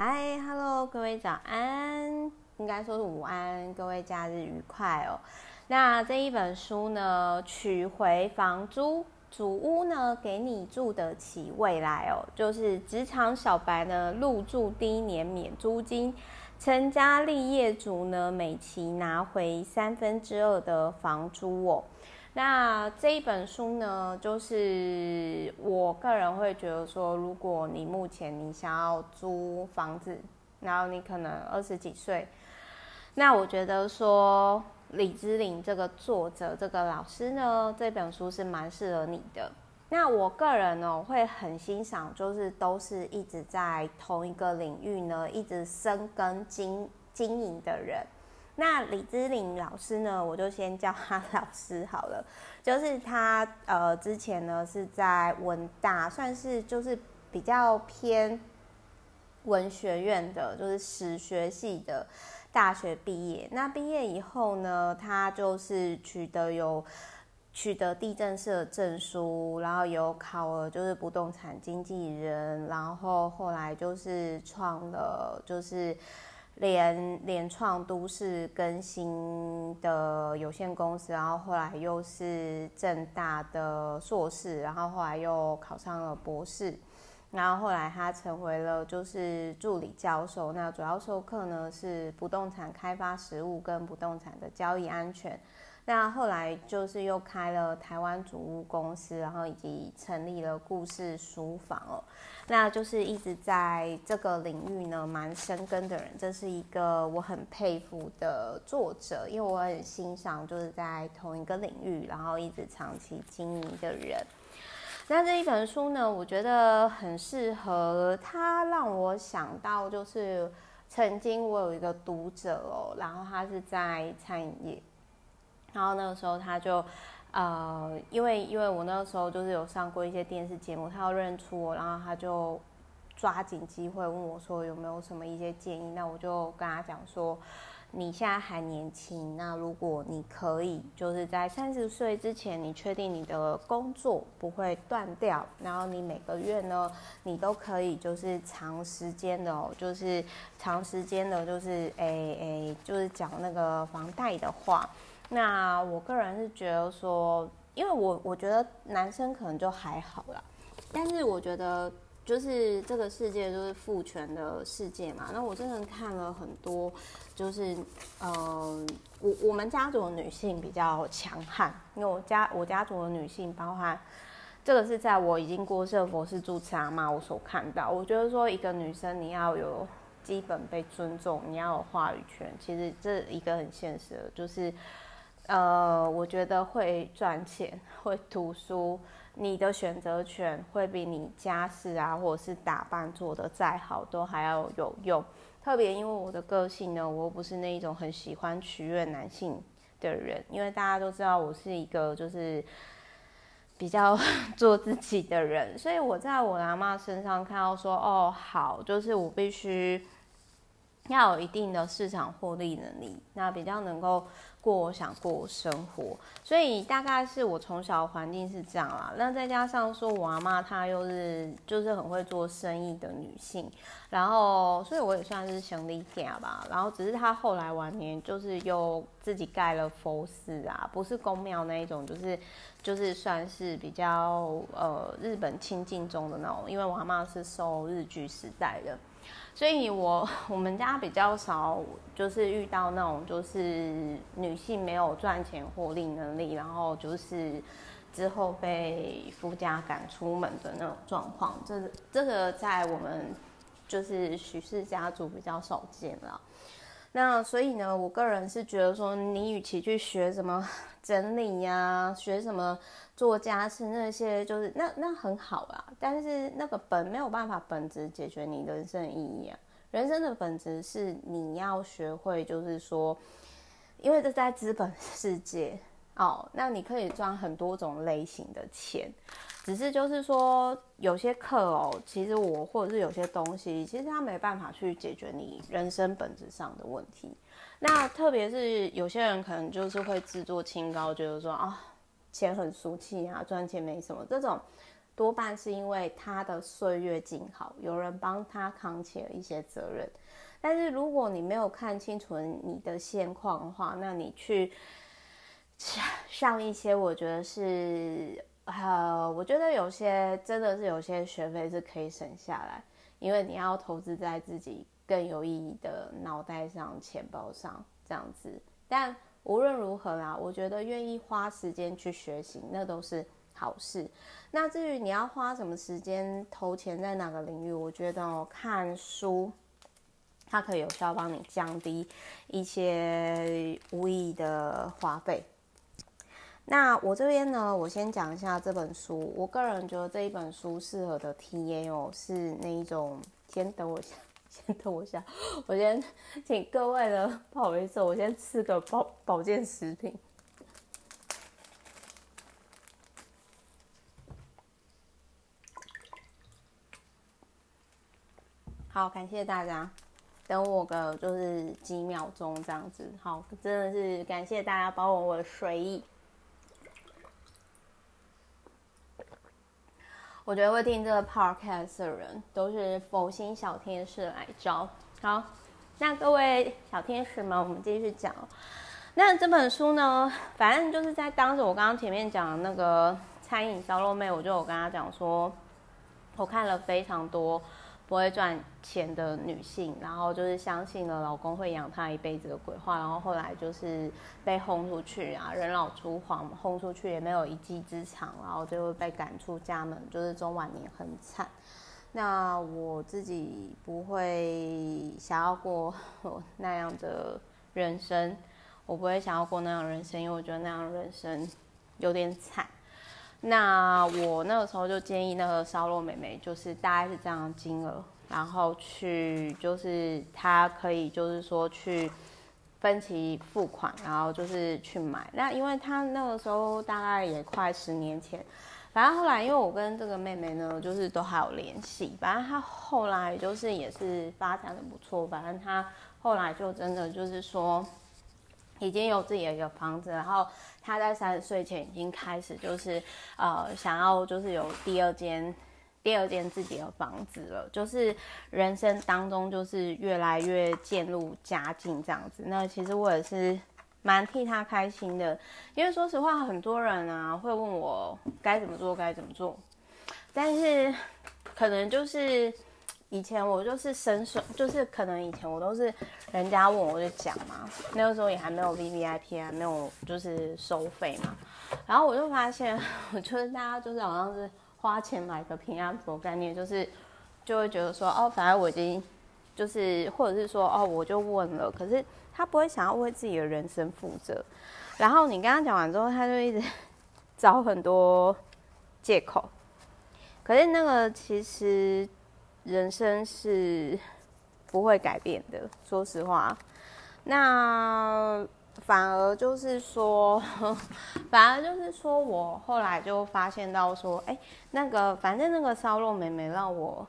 嗨，Hello，各位早安，应该说是午安，各位假日愉快哦。那这一本书呢，取回房租，主屋呢，给你住得起未来哦，就是职场小白呢入住第一年免租金，成家立业族呢每期拿回三分之二的房租哦。那这一本书呢，就是我个人会觉得说，如果你目前你想要租房子，然后你可能二十几岁，那我觉得说李之琳这个作者这个老师呢，这本书是蛮适合你的。那我个人呢，会很欣赏，就是都是一直在同一个领域呢，一直深耕经经营的人。那李之琳老师呢，我就先叫他 老师好了。就是他呃，之前呢是在文大，算是就是比较偏文学院的，就是史学系的大学毕业。那毕业以后呢，他就是取得有取得地震社证书，然后有考了就是不动产经纪人，然后后来就是创了就是。联联创都市更新的有限公司，然后后来又是正大的硕士，然后后来又考上了博士，然后后来他成为了就是助理教授，那主要授课呢是不动产开发实务跟不动产的交易安全。那后来就是又开了台湾组屋公司，然后以及成立了故事书房哦。那就是一直在这个领域呢蛮深耕的人，这是一个我很佩服的作者，因为我很欣赏就是在同一个领域，然后一直长期经营的人。那这一本书呢，我觉得很适合，它让我想到就是曾经我有一个读者哦，然后他是在餐饮业。然后那个时候他就，呃，因为因为我那个时候就是有上过一些电视节目，他要认出我，然后他就抓紧机会问我说有没有什么一些建议。那我就跟他讲说，你现在还年轻，那如果你可以就是在三十岁之前，你确定你的工作不会断掉，然后你每个月呢，你都可以就是长时间的哦，就是长时间的，就是诶诶，就是缴那个房贷的话。那我个人是觉得说，因为我我觉得男生可能就还好啦，但是我觉得就是这个世界就是父权的世界嘛。那我真的看了很多，就是呃，我我们家族的女性比较强悍，因为我家我家族的女性，包含这个是在我已经过世的佛寺住持阿妈我所看到，我觉得说一个女生你要有基本被尊重，你要有话语权，其实这一个很现实的，就是。呃，我觉得会赚钱、会读书，你的选择权会比你家事啊，或者是打扮做得再好都还要有用。特别因为我的个性呢，我又不是那一种很喜欢取悦男性的人，因为大家都知道我是一个就是比较 做自己的人，所以我在我阿嬷身上看到说，哦，好，就是我必须要有一定的市场获利能力，那比较能够。过我想过生活，所以大概是我从小环境是这样啦。那再加上说我阿妈她又是就是很会做生意的女性，然后所以我也算是兄弟家吧。然后只是她后来晚年就是又自己盖了佛寺啊，不是宫庙那一种，就是就是算是比较呃日本清静中的那种。因为我阿妈是受日据时代的。所以我，我们家比较少，就是遇到那种就是女性没有赚钱获利能力，然后就是之后被夫家赶出门的那种状况。这这个在我们就是许氏家族比较少见了。那所以呢，我个人是觉得说，你与其去学什么 整理呀、学什么做家事那些，就是那那很好啊。但是那个本没有办法本质解决你人生意义啊。人生的本质是你要学会，就是说，因为这在资本世界哦，那你可以赚很多种类型的钱。只是就是说，有些课哦，其实我或者是有些东西，其实它没办法去解决你人生本质上的问题。那特别是有些人可能就是会自作清高，觉得说啊，钱很俗气啊，赚钱没什么。这种多半是因为他的岁月静好，有人帮他扛起了一些责任。但是如果你没有看清楚你的现况的话，那你去上一些，我觉得是呃，我觉得有些真的是有些学费是可以省下来，因为你要投资在自己更有意义的脑袋上、钱包上这样子。但无论如何啦，我觉得愿意花时间去学习，那都是。好事。那至于你要花什么时间投钱在哪个领域，我觉得哦，看书，它可以有效帮你降低一些无意义的花费。那我这边呢，我先讲一下这本书。我个人觉得这一本书适合的 TA 哦，是那一种。先等我一下，先等我一下，我先请各位的不好意思，我先吃个保保健食品。好，感谢大家，等我个就是几秒钟这样子。好，真的是感谢大家包容我的水意。我觉得会听这个 podcast 的人都是佛心小天使来招。好，那各位小天使们，我们继续讲。那这本书呢，反正就是在当时我刚刚前面讲那个餐饮烧肉妹，我就有跟她讲说，我看了非常多。不会赚钱的女性，然后就是相信了老公会养她一辈子的鬼话，然后后来就是被轰出去啊，人老珠黄，轰出去也没有一技之长，然后就会被赶出家门，就是中晚年很惨。那我自己不会想要过 那样的人生，我不会想要过那样人生，因为我觉得那样人生有点惨。那我那个时候就建议那个烧肉妹妹，就是大概是这样的金额，然后去就是她可以就是说去分期付款，然后就是去买。那因为她那个时候大概也快十年前，反正后来因为我跟这个妹妹呢，就是都还有联系，反正她后来就是也是发展的不错，反正她后来就真的就是说。已经有自己的一个房子，然后他在三十岁前已经开始，就是呃想要就是有第二间第二间自己的房子了，就是人生当中就是越来越渐入佳境这样子。那其实我也是蛮替他开心的，因为说实话，很多人啊会问我该怎么做该怎么做，但是可能就是。以前我就是伸手，就是可能以前我都是人家问我就讲嘛，那个时候也还没有 VVIP 啊，没有就是收费嘛。然后我就发现，我觉得大家就是好像是花钱买个平安符概念，就是就会觉得说哦，反正我已经就是，或者是说哦，我就问了，可是他不会想要为自己的人生负责。然后你跟他讲完之后，他就一直 找很多借口。可是那个其实。人生是不会改变的，说实话。那反而就是说，反而就是说我后来就发现到说，哎，那个反正那个烧肉妹妹让我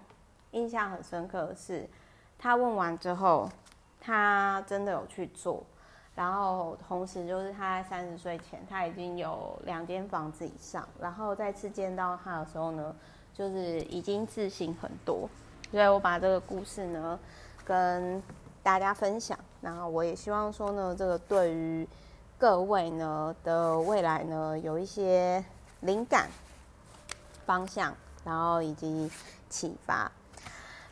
印象很深刻的是，她问完之后，她真的有去做，然后同时就是她在三十岁前，她已经有两间房子以上，然后再次见到她的时候呢，就是已经自信很多。所以我把这个故事呢跟大家分享，然后我也希望说呢，这个对于各位呢的未来呢有一些灵感方向，然后以及启发。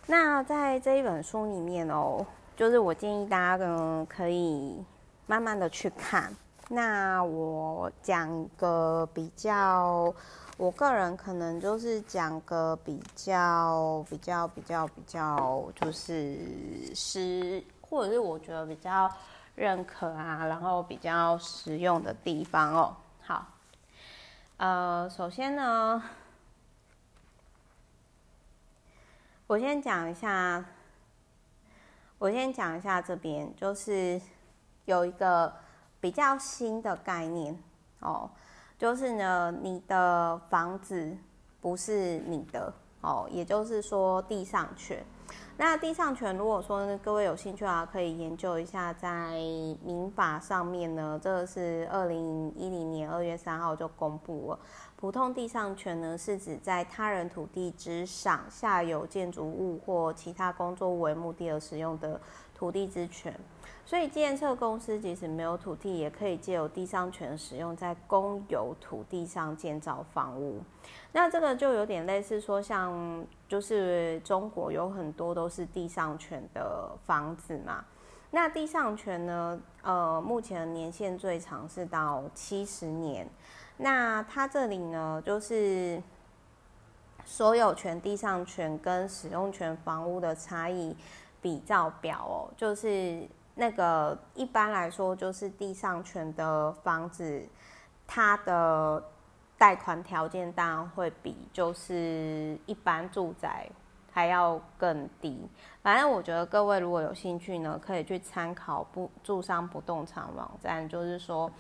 那在这一本书里面哦，就是我建议大家呢可以慢慢的去看。那我讲个比较。我个人可能就是讲个比较比较比较比较，就是实，或者是我觉得比较认可啊，然后比较实用的地方哦。好，呃，首先呢，我先讲一下，我先讲一下这边，就是有一个比较新的概念哦。就是呢，你的房子不是你的哦，也就是说地上权。那地上权，如果说各位有兴趣啊，可以研究一下，在民法上面呢，这个是二零一零年二月三号就公布了。普通地上权呢，是指在他人土地之上，下有建筑物或其他工作为目的而使用的土地之权。所以，建设公司即使没有土地，也可以借由地上权使用，在公有土地上建造房屋。那这个就有点类似说，像就是中国有很多都是地上权的房子嘛。那地上权呢，呃，目前年限最长是到七十年。那它这里呢，就是所有权地上权跟使用权房屋的差异比照表哦，就是那个一般来说，就是地上权的房子，它的贷款条件当然会比就是一般住宅还要更低。反正我觉得各位如果有兴趣呢，可以去参考不住商不动产网站，就是说。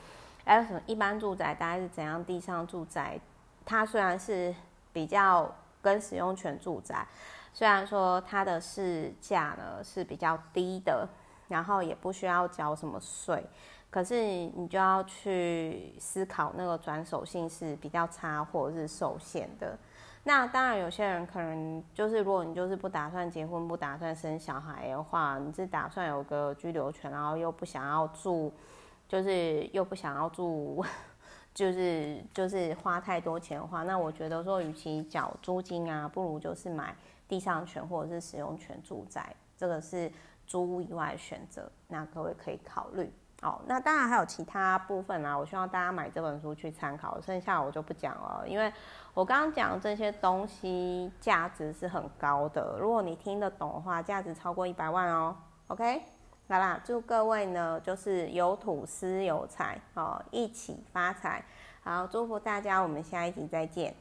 还有什么一般住宅大概是怎样？地上住宅，它虽然是比较跟使用权住宅，虽然说它的市价呢是比较低的，然后也不需要交什么税，可是你就要去思考那个转手性是比较差或者是受限的。那当然，有些人可能就是如果你就是不打算结婚、不打算生小孩的话，你是打算有个居留权，然后又不想要住。就是又不想要住，就是就是花太多钱的话，那我觉得说，与其缴租金啊，不如就是买地上权或者是使用权住宅，这个是租屋以外的选择，那各位可以考虑哦。那当然还有其他部分啊，我希望大家买这本书去参考，剩下我就不讲了，因为我刚刚讲的这些东西价值是很高的，如果你听得懂的话，价值超过一百万哦。OK。好啦，祝各位呢，就是有土斯有财哦，一起发财。好，祝福大家，我们下一集再见。